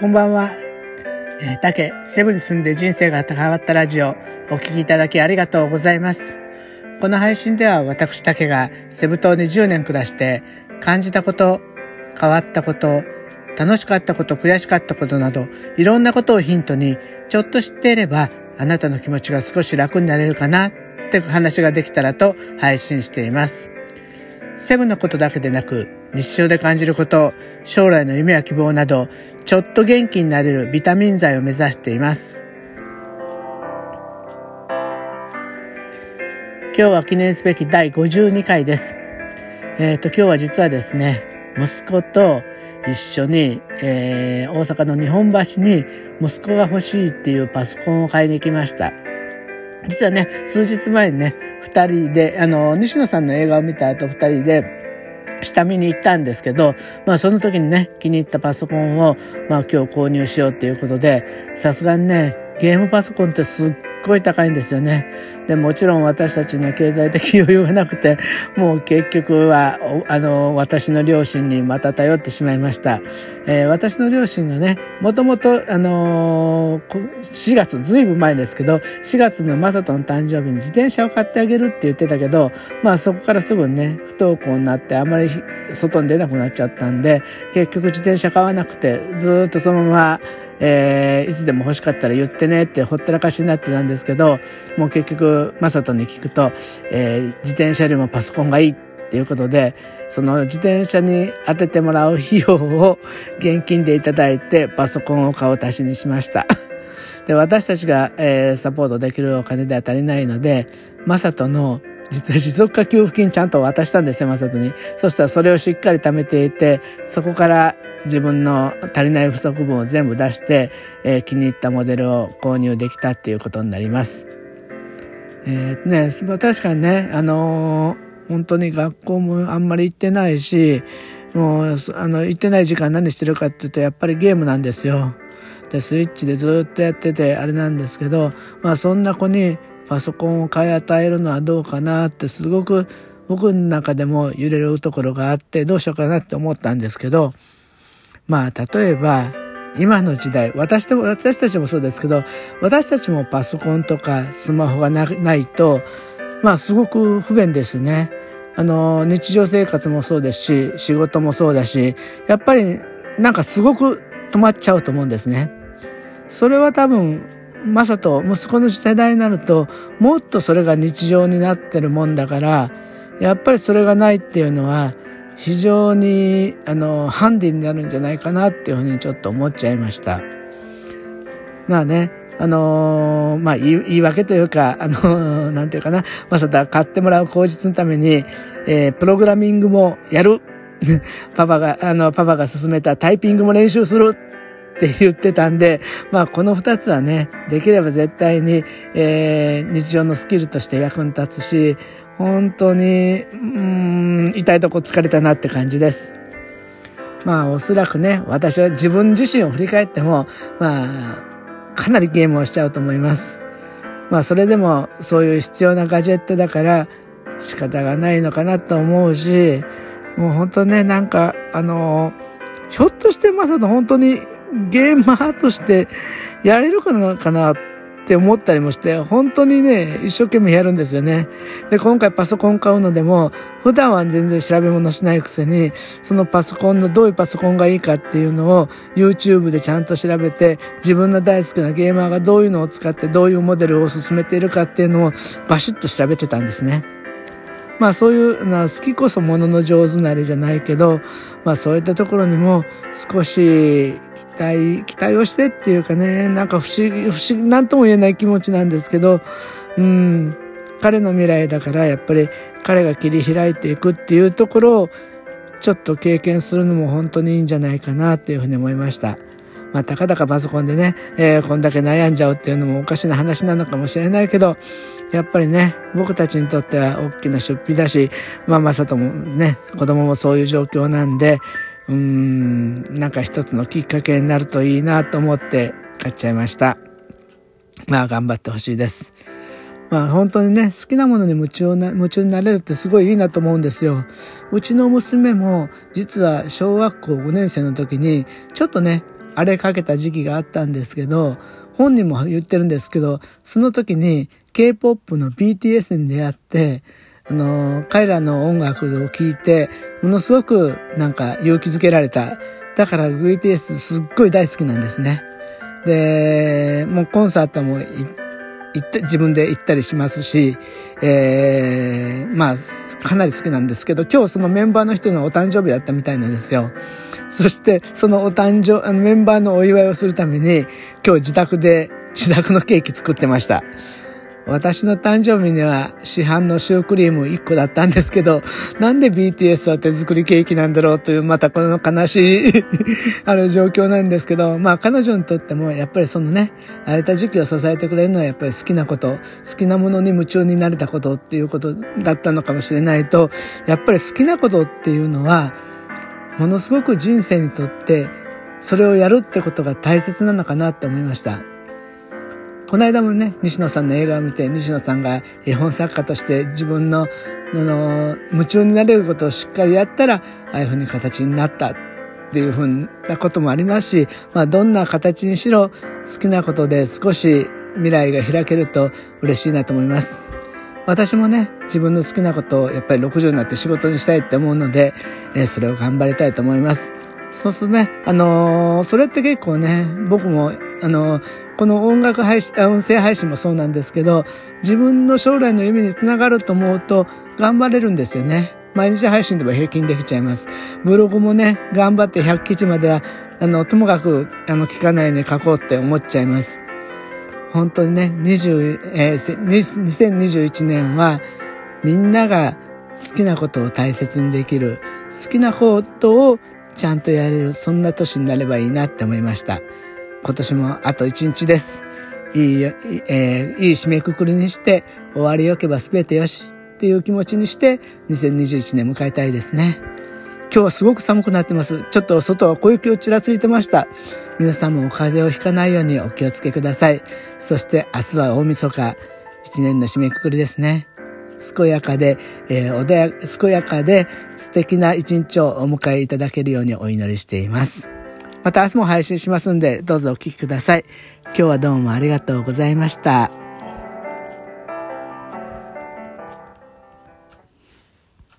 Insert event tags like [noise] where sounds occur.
こんばんは。えー、竹、セブンに住んで人生が変わったラジオ、お聞きいただきありがとうございます。この配信では私竹がセブ島に10年暮らして感じたこと、変わったこと、楽しかったこと、悔しかったことなど、いろんなことをヒントに、ちょっと知っていれば、あなたの気持ちが少し楽になれるかなって話ができたらと配信しています。セブンのことだけでなく、日常で感じること、将来の夢や希望など、ちょっと元気になれるビタミン剤を目指しています。今日は記念すべき第52回です。えっ、ー、と、今日は実はですね、息子と一緒に、えー、大阪の日本橋に息子が欲しいっていうパソコンを買いに来ました。実はね、数日前にね、二人で、あの、西野さんの映画を見た後二人で、下見に行ったんですけど、まあその時にね、気に入ったパソコンを、まあ今日購入しようっていうことで、さすがにね、ゲームパソコンってすっごい高いんですよね。で、もちろん私たちには経済的余裕がなくて、もう結局は、あの、私の両親にまた頼ってしまいました。えー、私の両親がね、もともと、あのー、4月、ずいぶん前ですけど、4月のマサトの誕生日に自転車を買ってあげるって言ってたけど、まあそこからすぐね、不登校になってあまり外に出なくなっちゃったんで、結局自転車買わなくて、ずっとそのまま、えー、いつでも欲しかったら言ってねってほったらかしになってたんですけど、もう結局、マサトに聞くと、えー、自転車よりもパソコンがいいっていうことで、その自転車に当ててもらう費用を現金でいただいて、パソコンを買う足しにしました。[laughs] で、私たちが、えー、サポートできるお金では足りないので、マサトの実は持続化給付金ちゃんと渡したんですよ、マサトに。そしたらそれをしっかり貯めていて、そこから自分の足りない不足分を全部出して、えー、気に入ったモデルを購入できたっていうことになります。えー、ね、確かにね、あのー、本当に学校もあんまり行ってないし、もう、あの、行ってない時間何してるかっていうと、やっぱりゲームなんですよ。で、スイッチでずっとやってて、あれなんですけど、まあそんな子にパソコンを買い与えるのはどうかなってすごく僕の中でも揺れるところがあって、どうしようかなって思ったんですけど、まあ、例えば、今の時代、私でも、私たちもそうですけど、私たちもパソコンとかスマホがないと、まあ、すごく不便ですね。あの、日常生活もそうですし、仕事もそうだし、やっぱりなんかすごく止まっちゃうと思うんですね。それは多分、まさと息子の世代になると、もっとそれが日常になってるもんだから、やっぱりそれがないっていうのは、非常にあのハンディになるんじゃないかなっていうふうにちょっと思っちゃいました。まあね、あのー、まあ言い言い訳というか、あのー、なんていうかな、まさか買ってもらう口実のために、えー、プログラミングもやる。[laughs] パパが、あの、パパが勧めたタイピングも練習するって言ってたんで、まあこの二つはね、できれば絶対に、えー、日常のスキルとして役に立つし、本当に、うん、痛いとこ疲れたなって感じです。まあおそらくね、私は自分自身を振り返っても、まあ、かなりゲームをしちゃうと思います。まあそれでもそういう必要なガジェットだから仕方がないのかなと思うし、もう本当ね、なんか、あの、ひょっとしてまさと本当にゲーマーとしてやれるかなかなって思ったりもして、本当にね、一生懸命やるんですよね。で、今回パソコン買うのでも、普段は全然調べ物しないくせに、そのパソコンのどういうパソコンがいいかっていうのを YouTube でちゃんと調べて、自分の大好きなゲーマーがどういうのを使ってどういうモデルを進めているかっていうのをバシッと調べてたんですね。まあそういうな好きこそものの上手なりじゃないけど、まあそういったところにも少し待、期待をしてっていうかね、なんか不思議、不思議、なんとも言えない気持ちなんですけど、うん、彼の未来だからやっぱり彼が切り開いていくっていうところをちょっと経験するのも本当にいいんじゃないかなっていうふうに思いました。まあ、たかだかパソコンでね、えー、こんだけ悩んじゃうっていうのもおかしな話なのかもしれないけど、やっぱりね、僕たちにとっては大きな出費だし、まあ、まさともね、子供もそういう状況なんで、うーん、なんか一つのきっかけになるといいなと思って買っちゃいました。まあ頑張ってほしいです。まあ本当にね、好きなものに夢中な、夢中になれるってすごいいいなと思うんですよ。うちの娘も実は小学校5年生の時にちょっとね、荒れかけた時期があったんですけど、本人も言ってるんですけど、その時に K-POP の BTS に出会って、あの、彼らの音楽を聴いて、ものすごくなんか勇気づけられた。だから BTS すっごい大好きなんですね。で、もうコンサートも行って自分で行ったりしますし、えー、まあ、かなり好きなんですけど、今日そのメンバーの人のお誕生日だったみたいなんですよ。そして、そのお誕生、あのメンバーのお祝いをするために、今日自宅で自作のケーキ作ってました。私の誕生日には市販のシュークリーム1個だったんですけど、なんで BTS は手作りケーキなんだろうという、またこの悲しい [laughs] ある状況なんですけど、まあ彼女にとってもやっぱりそのね、荒れた時期を支えてくれるのはやっぱり好きなこと、好きなものに夢中になれたことっていうことだったのかもしれないと、やっぱり好きなことっていうのは、ものすごく人生にとってそれをやるってことが大切なのかなって思いました。この間もね、西野さんの映画を見て、西野さんが絵本作家として自分の、あの、夢中になれることをしっかりやったら、ああいうふうに形になったっていうふうなこともありますし、まあ、どんな形にしろ好きなことで少し未来が開けると嬉しいなと思います。私もね、自分の好きなことをやっぱり60になって仕事にしたいって思うので、えー、それを頑張りたいと思います。そうするとね、あのー、それって結構ね、僕も、あの、この音楽配信、音声配信もそうなんですけど、自分の将来の夢につながると思うと、頑張れるんですよね。毎日配信でも平均できちゃいます。ブログもね、頑張って100記事までは、あの、ともかく、あの、聞かないように書こうって思っちゃいます。本当にね、20、えー、2021年は、みんなが好きなことを大切にできる、好きなことをちゃんとやれる、そんな年になればいいなって思いました。今年もあと一日です。いい、えー、いい締めくくりにして、終わりよけば全てよしっていう気持ちにして、2021年迎えたいですね。今日はすごく寒くなってます。ちょっと外は小雪をちらついてました。皆さんも風邪をひかないようにお気をつけください。そして明日は大晦日、一年の締めくくりですね。健やかで、えー、穏や、健やかで素敵な一日をお迎えいただけるようにお祈りしています。また明日も配信しますんで、どうぞお聴きください。今日はどうもありがとうございました。